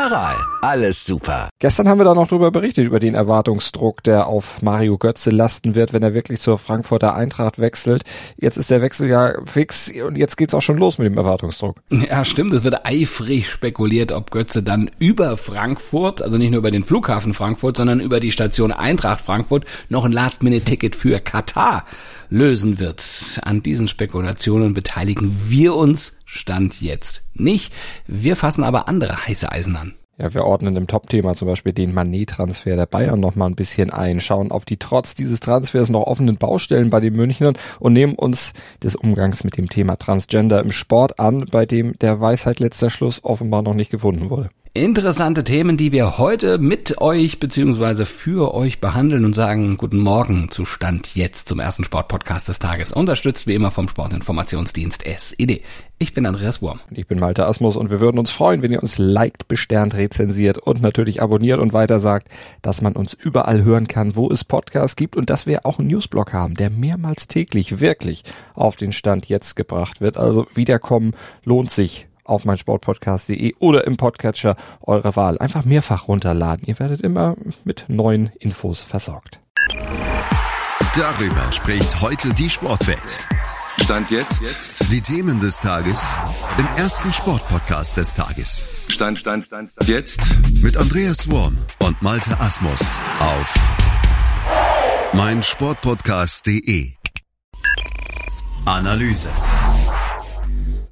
Aral, alles super. Gestern haben wir da noch drüber berichtet, über den Erwartungsdruck, der auf Mario Götze lasten wird, wenn er wirklich zur Frankfurter Eintracht wechselt. Jetzt ist der Wechsel ja fix und jetzt geht's auch schon los mit dem Erwartungsdruck. Ja, stimmt. Es wird eifrig spekuliert, ob Götze dann über Frankfurt, also nicht nur über den Flughafen Frankfurt, sondern über die Station Eintracht Frankfurt noch ein Last-Minute-Ticket für Katar lösen wird. An diesen Spekulationen beteiligen wir uns Stand jetzt nicht. Wir fassen aber andere heiße Eisen an. Ja, wir ordnen im Top-Thema zum Beispiel den Manet-Transfer der Bayern noch mal ein bisschen ein, schauen auf die trotz dieses Transfers noch offenen Baustellen bei den Münchnern und nehmen uns des Umgangs mit dem Thema Transgender im Sport an, bei dem der Weisheit letzter Schluss offenbar noch nicht gefunden wurde. Interessante Themen, die wir heute mit euch beziehungsweise für euch behandeln und sagen guten Morgen zu Stand jetzt zum ersten Sportpodcast des Tages. Unterstützt wie immer vom Sportinformationsdienst SED. Ich bin Andreas Wurm. Ich bin Malte Asmus und wir würden uns freuen, wenn ihr uns liked, besternt, rezensiert und natürlich abonniert und weiter sagt, dass man uns überall hören kann, wo es Podcasts gibt und dass wir auch einen Newsblog haben, der mehrmals täglich wirklich auf den Stand jetzt gebracht wird. Also wiederkommen lohnt sich auf meinsportpodcast.de oder im Podcatcher eurer Wahl. Einfach mehrfach runterladen. Ihr werdet immer mit neuen Infos versorgt. Darüber spricht heute die Sportwelt. Stand jetzt. Die Themen des Tages im ersten Sportpodcast des Tages. Stand, Stand, Stand, Stand. Jetzt. Mit Andreas Worm und Malte Asmus auf meinsportpodcast.de. Analyse.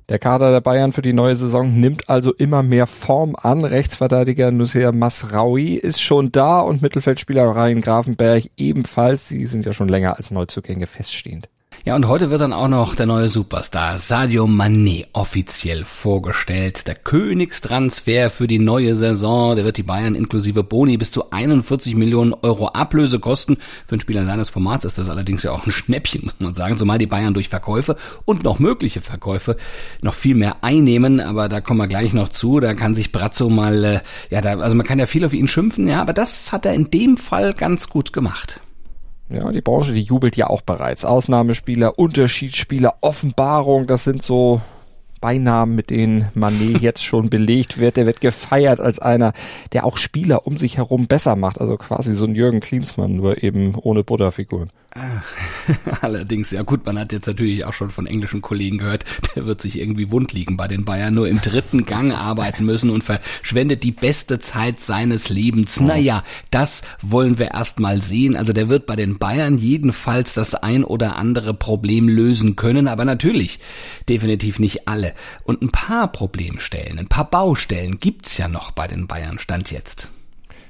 Der Kader der Bayern für die neue Saison nimmt also immer mehr Form an. Rechtsverteidiger Nusir Masraoui ist schon da und Mittelfeldspieler Ryan Grafenberg ebenfalls. Sie sind ja schon länger als Neuzugänge feststehend. Ja, und heute wird dann auch noch der neue Superstar Sadio Mané offiziell vorgestellt. Der Königstransfer für die neue Saison. Der wird die Bayern inklusive Boni bis zu 41 Millionen Euro Ablöse kosten. Für einen Spieler seines Formats ist das allerdings ja auch ein Schnäppchen, muss man sagen. Zumal die Bayern durch Verkäufe und noch mögliche Verkäufe noch viel mehr einnehmen. Aber da kommen wir gleich noch zu. Da kann sich Brazzo mal, äh, ja, da, also man kann ja viel auf ihn schimpfen, ja, aber das hat er in dem Fall ganz gut gemacht. Ja, die Branche, die jubelt ja auch bereits. Ausnahmespieler, Unterschiedsspieler, Offenbarung, das sind so Beinamen, mit denen Manet jetzt schon belegt wird. Der wird gefeiert als einer, der auch Spieler um sich herum besser macht. Also quasi so ein Jürgen Klinsmann, nur eben ohne Butterfiguren. Allerdings, ja gut, man hat jetzt natürlich auch schon von englischen Kollegen gehört, der wird sich irgendwie wund liegen bei den Bayern, nur im dritten Gang arbeiten müssen und verschwendet die beste Zeit seines Lebens. Naja, das wollen wir erst mal sehen. Also der wird bei den Bayern jedenfalls das ein oder andere Problem lösen können, aber natürlich definitiv nicht alle. Und ein paar Problemstellen, ein paar Baustellen gibt's ja noch bei den Bayern, stand jetzt.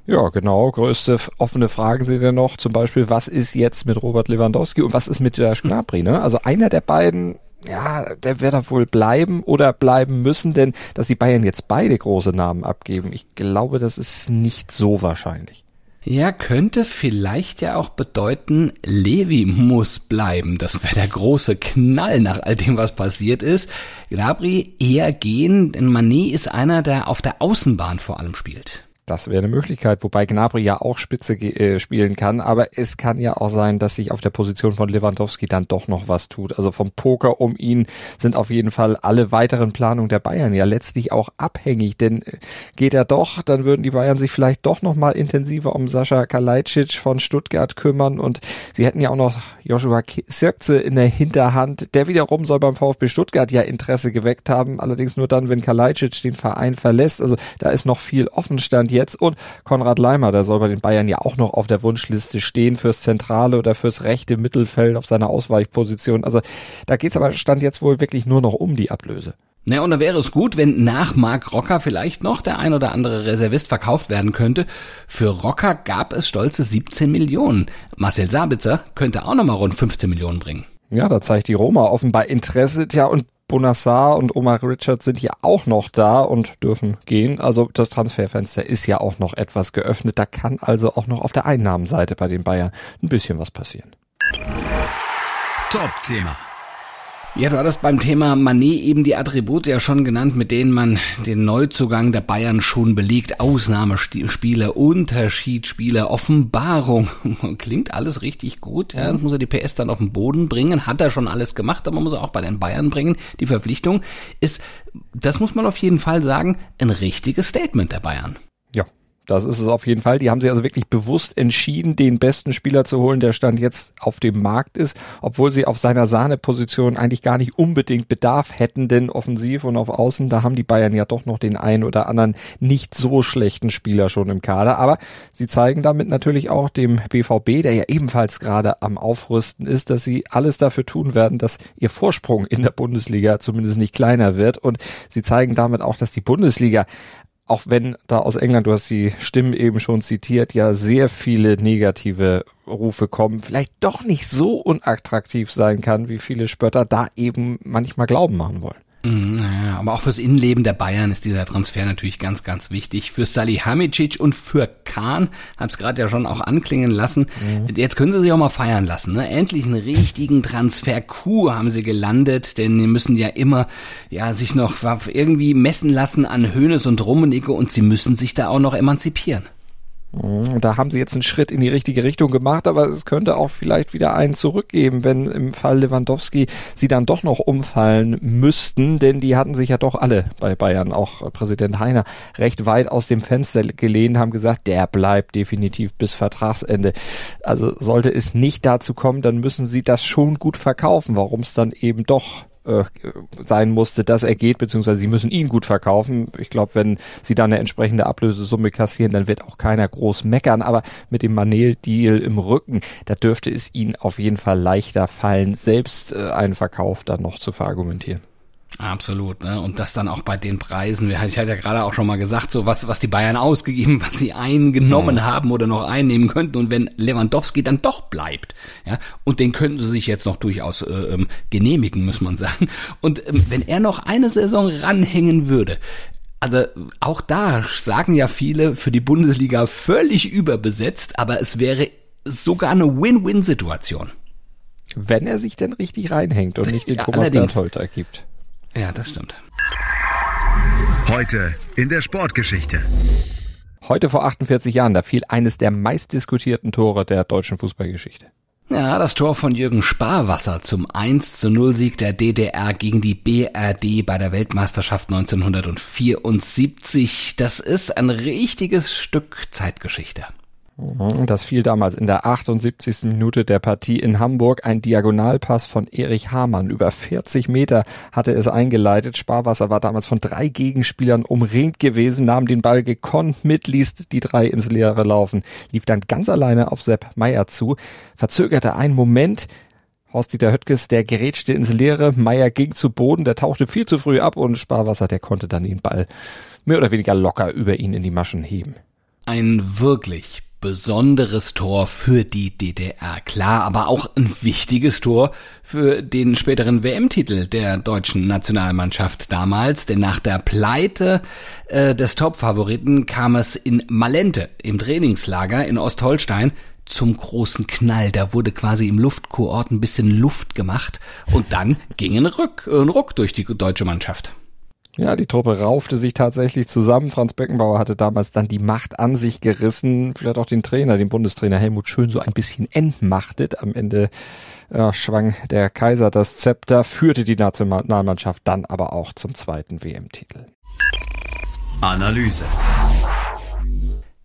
Ja, genau. Größte offene Fragen sind ja noch. Zum Beispiel, was ist jetzt mit Robert Lewandowski und was ist mit der Gnabry? Ne? Also einer der beiden, ja, der wird da wohl bleiben oder bleiben müssen, denn dass die Bayern jetzt beide große Namen abgeben, ich glaube, das ist nicht so wahrscheinlich. Ja, könnte vielleicht ja auch bedeuten, Levi muss bleiben. Das wäre der große Knall nach all dem, was passiert ist. Gnabry eher gehen, denn Manet ist einer, der auf der Außenbahn vor allem spielt. Das wäre eine Möglichkeit, wobei Gnabry ja auch Spitze äh, spielen kann, aber es kann ja auch sein, dass sich auf der Position von Lewandowski dann doch noch was tut. Also vom Poker um ihn sind auf jeden Fall alle weiteren Planungen der Bayern ja letztlich auch abhängig, denn äh, geht er doch, dann würden die Bayern sich vielleicht doch noch mal intensiver um Sascha Kalajdzic von Stuttgart kümmern. Und sie hätten ja auch noch Joshua Sirkze in der Hinterhand, der wiederum soll beim VfB Stuttgart ja Interesse geweckt haben, allerdings nur dann, wenn Kalajdzic den Verein verlässt. Also da ist noch viel Offenstand jetzt. Und Konrad Leimer, der soll bei den Bayern ja auch noch auf der Wunschliste stehen fürs zentrale oder fürs rechte Mittelfeld auf seiner Ausweichposition. Also da geht's aber Stand jetzt wohl wirklich nur noch um die Ablöse. Na, und da wäre es gut, wenn nach Marc Rocker vielleicht noch der ein oder andere Reservist verkauft werden könnte. Für Rocker gab es stolze 17 Millionen. Marcel Sabitzer könnte auch nochmal rund 15 Millionen bringen. Ja, da zeigt die Roma offenbar Interesse. Tja, und Bonassar und Omar Richards sind ja auch noch da und dürfen gehen. Also das Transferfenster ist ja auch noch etwas geöffnet. Da kann also auch noch auf der Einnahmenseite bei den Bayern ein bisschen was passieren. Top-Thema. Ja, du hattest beim Thema Manet eben die Attribute ja schon genannt, mit denen man den Neuzugang der Bayern schon belegt. Ausnahmespiele, Unterschiedsspiele, Offenbarung. Klingt alles richtig gut. Ja, muss er die PS dann auf den Boden bringen. Hat er schon alles gemacht, aber muss er auch bei den Bayern bringen. Die Verpflichtung ist, das muss man auf jeden Fall sagen, ein richtiges Statement der Bayern. Das ist es auf jeden Fall. Die haben sich also wirklich bewusst entschieden, den besten Spieler zu holen, der Stand jetzt auf dem Markt ist, obwohl sie auf seiner Sahneposition eigentlich gar nicht unbedingt Bedarf hätten, denn offensiv und auf Außen, da haben die Bayern ja doch noch den einen oder anderen nicht so schlechten Spieler schon im Kader. Aber sie zeigen damit natürlich auch dem BVB, der ja ebenfalls gerade am Aufrüsten ist, dass sie alles dafür tun werden, dass ihr Vorsprung in der Bundesliga zumindest nicht kleiner wird. Und sie zeigen damit auch, dass die Bundesliga auch wenn da aus England, du hast die Stimmen eben schon zitiert, ja sehr viele negative Rufe kommen, vielleicht doch nicht so unattraktiv sein kann, wie viele Spötter da eben manchmal Glauben machen wollen. Mhm, ja, aber auch fürs Innenleben der Bayern ist dieser Transfer natürlich ganz, ganz wichtig. Für Salihamidzic und für Kahn, hab's gerade ja schon auch anklingen lassen. Mhm. Jetzt können sie sich auch mal feiern lassen. Ne? Endlich einen richtigen Transfer-Coup haben sie gelandet, denn die müssen ja immer ja sich noch irgendwie messen lassen an Hönes und Rummenigge und sie müssen sich da auch noch emanzipieren. Mhm, da haben sie jetzt einen Schritt in die richtige Richtung gemacht, aber es könnte auch vielleicht wieder einen zurückgeben, wenn im Fall Lewandowski sie dann doch noch umfallen müssten, denn die hatten sich ja doch alle bei Bayern, auch Präsident Heiner, recht weit aus dem Fenster gelehnt, haben gesagt, der bleibt definitiv bis Vertragsende. Also sollte es nicht dazu kommen, dann müssen sie das schon gut verkaufen, warum es dann eben doch äh, sein musste, dass er geht, beziehungsweise sie müssen ihn gut verkaufen. Ich glaube, wenn sie dann eine entsprechende Ablösesumme kassieren, dann wird auch keiner groß meckern. Aber mit dem Manel-Deal im Rücken, da dürfte es ihnen auf jeden Fall leichter fallen, selbst äh, einen Verkauf dann noch zu verargumentieren. Absolut, ne? Und das dann auch bei den Preisen. Ich hatte ja gerade auch schon mal gesagt, so was, was die Bayern ausgegeben, was sie eingenommen mhm. haben oder noch einnehmen könnten. Und wenn Lewandowski dann doch bleibt, ja, und den könnten sie sich jetzt noch durchaus äh, ähm, genehmigen, muss man sagen. Und ähm, wenn er noch eine Saison ranhängen würde, also auch da sagen ja viele für die Bundesliga völlig überbesetzt, aber es wäre sogar eine Win-Win-Situation. Wenn er sich denn richtig reinhängt und nicht den ja, Thomas Bertholter gibt. Ja, das stimmt. Heute in der Sportgeschichte. Heute vor 48 Jahren, da fiel eines der meistdiskutierten Tore der deutschen Fußballgeschichte. Ja, das Tor von Jürgen Sparwasser zum 1 zu 0 Sieg der DDR gegen die BRD bei der Weltmeisterschaft 1974. Das ist ein richtiges Stück Zeitgeschichte. Mhm, das fiel damals in der 78. Minute der Partie in Hamburg. Ein Diagonalpass von Erich Hamann. Über 40 Meter hatte es eingeleitet. Sparwasser war damals von drei Gegenspielern umringt gewesen, nahm den Ball gekonnt mit, ließ die drei ins Leere laufen, lief dann ganz alleine auf Sepp Meier zu, verzögerte einen Moment, Horst-Dieter Höttges, der gerätschte ins Leere, Meier ging zu Boden, der tauchte viel zu früh ab und Sparwasser, der konnte dann den Ball mehr oder weniger locker über ihn in die Maschen heben. Ein wirklich besonderes Tor für die DDR, klar, aber auch ein wichtiges Tor für den späteren WM-Titel der deutschen Nationalmannschaft damals, denn nach der Pleite äh, des Top-Favoriten kam es in Malente im Trainingslager in Ostholstein zum großen Knall. Da wurde quasi im Luftkurort ein bisschen Luft gemacht und dann ging ein Ruck, ein Ruck durch die deutsche Mannschaft. Ja, die Truppe raufte sich tatsächlich zusammen. Franz Beckenbauer hatte damals dann die Macht an sich gerissen, vielleicht auch den Trainer, den Bundestrainer Helmut Schön so ein bisschen entmachtet. Am Ende ja, schwang der Kaiser das Zepter, führte die Nationalmannschaft dann aber auch zum zweiten WM-Titel. Analyse.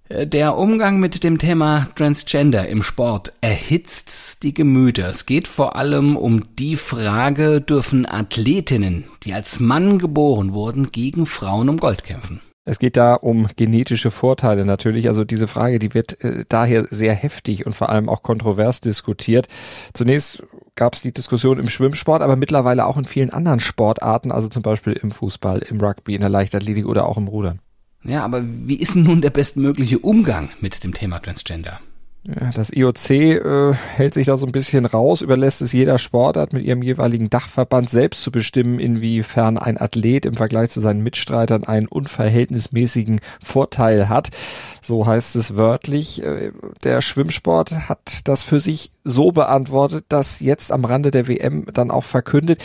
Der Umgang mit dem Thema Transgender im Sport erhitzt die Gemüter. Es geht vor allem um die Frage, dürfen Athletinnen, die als Mann geboren wurden, gegen Frauen um Gold kämpfen? Es geht da um genetische Vorteile natürlich. Also diese Frage, die wird äh, daher sehr heftig und vor allem auch kontrovers diskutiert. Zunächst gab es die Diskussion im Schwimmsport, aber mittlerweile auch in vielen anderen Sportarten, also zum Beispiel im Fußball, im Rugby, in der Leichtathletik oder auch im Rudern. Ja, aber wie ist nun der bestmögliche Umgang mit dem Thema Transgender? Das IOC äh, hält sich da so ein bisschen raus, überlässt es jeder Sportart mit ihrem jeweiligen Dachverband selbst zu bestimmen, inwiefern ein Athlet im Vergleich zu seinen Mitstreitern einen unverhältnismäßigen Vorteil hat. So heißt es wörtlich. Äh, der Schwimmsport hat das für sich so beantwortet, dass jetzt am Rande der WM dann auch verkündet,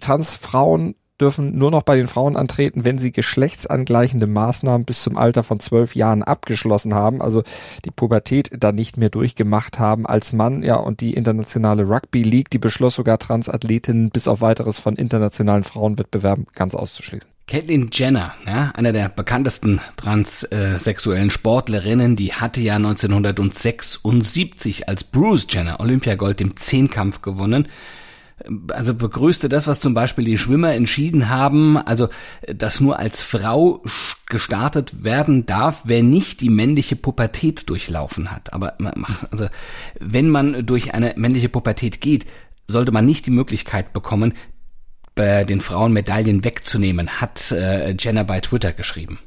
Transfrauen dürfen nur noch bei den Frauen antreten, wenn sie geschlechtsangleichende Maßnahmen bis zum Alter von zwölf Jahren abgeschlossen haben, also die Pubertät dann nicht mehr durchgemacht haben als Mann. Ja, und die internationale Rugby League, die beschloss sogar Transathletinnen bis auf weiteres von internationalen Frauenwettbewerben ganz auszuschließen. Caitlyn Jenner, ja, einer der bekanntesten transsexuellen Sportlerinnen, die hatte ja 1976 als Bruce Jenner Olympiagold im Zehnkampf gewonnen also begrüßte das, was zum Beispiel die Schwimmer entschieden haben, also dass nur als Frau gestartet werden darf, wer nicht die männliche Pubertät durchlaufen hat. Aber also wenn man durch eine männliche Pubertät geht, sollte man nicht die Möglichkeit bekommen, den Frauen Medaillen wegzunehmen, hat äh, Jenner bei Twitter geschrieben.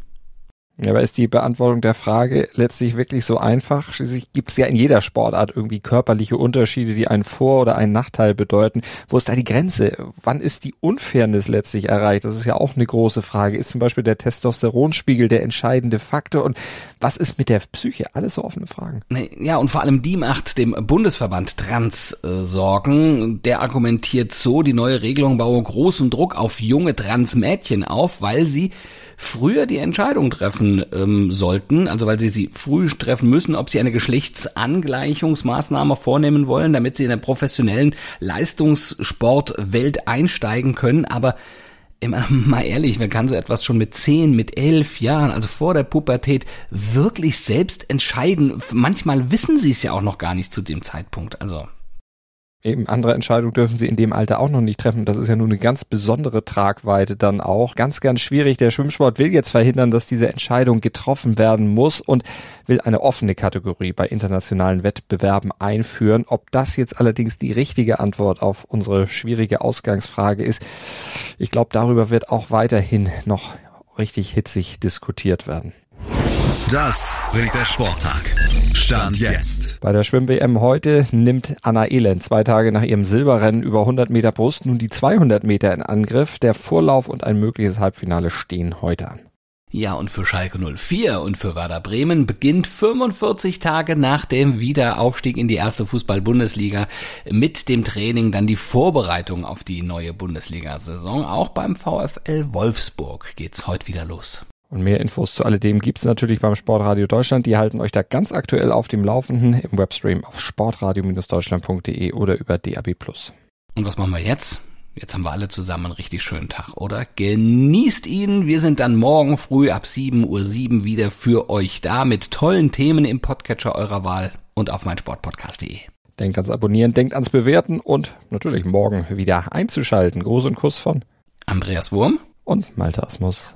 Ja, aber ist die Beantwortung der Frage letztlich wirklich so einfach? Schließlich gibt es ja in jeder Sportart irgendwie körperliche Unterschiede, die einen Vor- oder einen Nachteil bedeuten. Wo ist da die Grenze? Wann ist die Unfairness letztlich erreicht? Das ist ja auch eine große Frage. Ist zum Beispiel der Testosteronspiegel der entscheidende Faktor? Und was ist mit der Psyche? Alles so offene Fragen. Ja, und vor allem die macht dem Bundesverband Trans äh, Sorgen. Der argumentiert so, die neue Regelung baue großen Druck auf junge Transmädchen auf, weil sie früher die Entscheidung treffen ähm, sollten, also weil sie sie früh treffen müssen, ob sie eine Geschlechtsangleichungsmaßnahme vornehmen wollen, damit sie in der professionellen Leistungssportwelt einsteigen können, aber immer mal ehrlich, wer kann so etwas schon mit zehn, mit elf Jahren, also vor der Pubertät, wirklich selbst entscheiden? Manchmal wissen sie es ja auch noch gar nicht zu dem Zeitpunkt. Also Eben andere Entscheidungen dürfen sie in dem Alter auch noch nicht treffen. Das ist ja nun eine ganz besondere Tragweite dann auch. Ganz, ganz schwierig. Der Schwimmsport will jetzt verhindern, dass diese Entscheidung getroffen werden muss und will eine offene Kategorie bei internationalen Wettbewerben einführen. Ob das jetzt allerdings die richtige Antwort auf unsere schwierige Ausgangsfrage ist, ich glaube, darüber wird auch weiterhin noch richtig hitzig diskutiert werden. Das bringt der Sporttag. Stand jetzt. Bei der Schwimm-WM heute nimmt Anna Elend zwei Tage nach ihrem Silberrennen über 100 Meter Brust nun die 200 Meter in Angriff. Der Vorlauf und ein mögliches Halbfinale stehen heute an. Ja, und für Schalke 04 und für Werder Bremen beginnt 45 Tage nach dem Wiederaufstieg in die erste Fußball-Bundesliga mit dem Training dann die Vorbereitung auf die neue Bundesliga-Saison. Auch beim VfL Wolfsburg geht's heute wieder los. Und mehr Infos zu alledem gibt's natürlich beim Sportradio Deutschland. Die halten euch da ganz aktuell auf dem Laufenden im Webstream auf sportradio-deutschland.de oder über DAB+. Und was machen wir jetzt? Jetzt haben wir alle zusammen einen richtig schönen Tag, oder? Genießt ihn. Wir sind dann morgen früh ab 7.07 Uhr wieder für euch da mit tollen Themen im Podcatcher eurer Wahl und auf meinsportpodcast.de. Denkt ans Abonnieren, denkt ans Bewerten und natürlich morgen wieder einzuschalten. Gruß und Kuss von Andreas Wurm und Malte Asmus.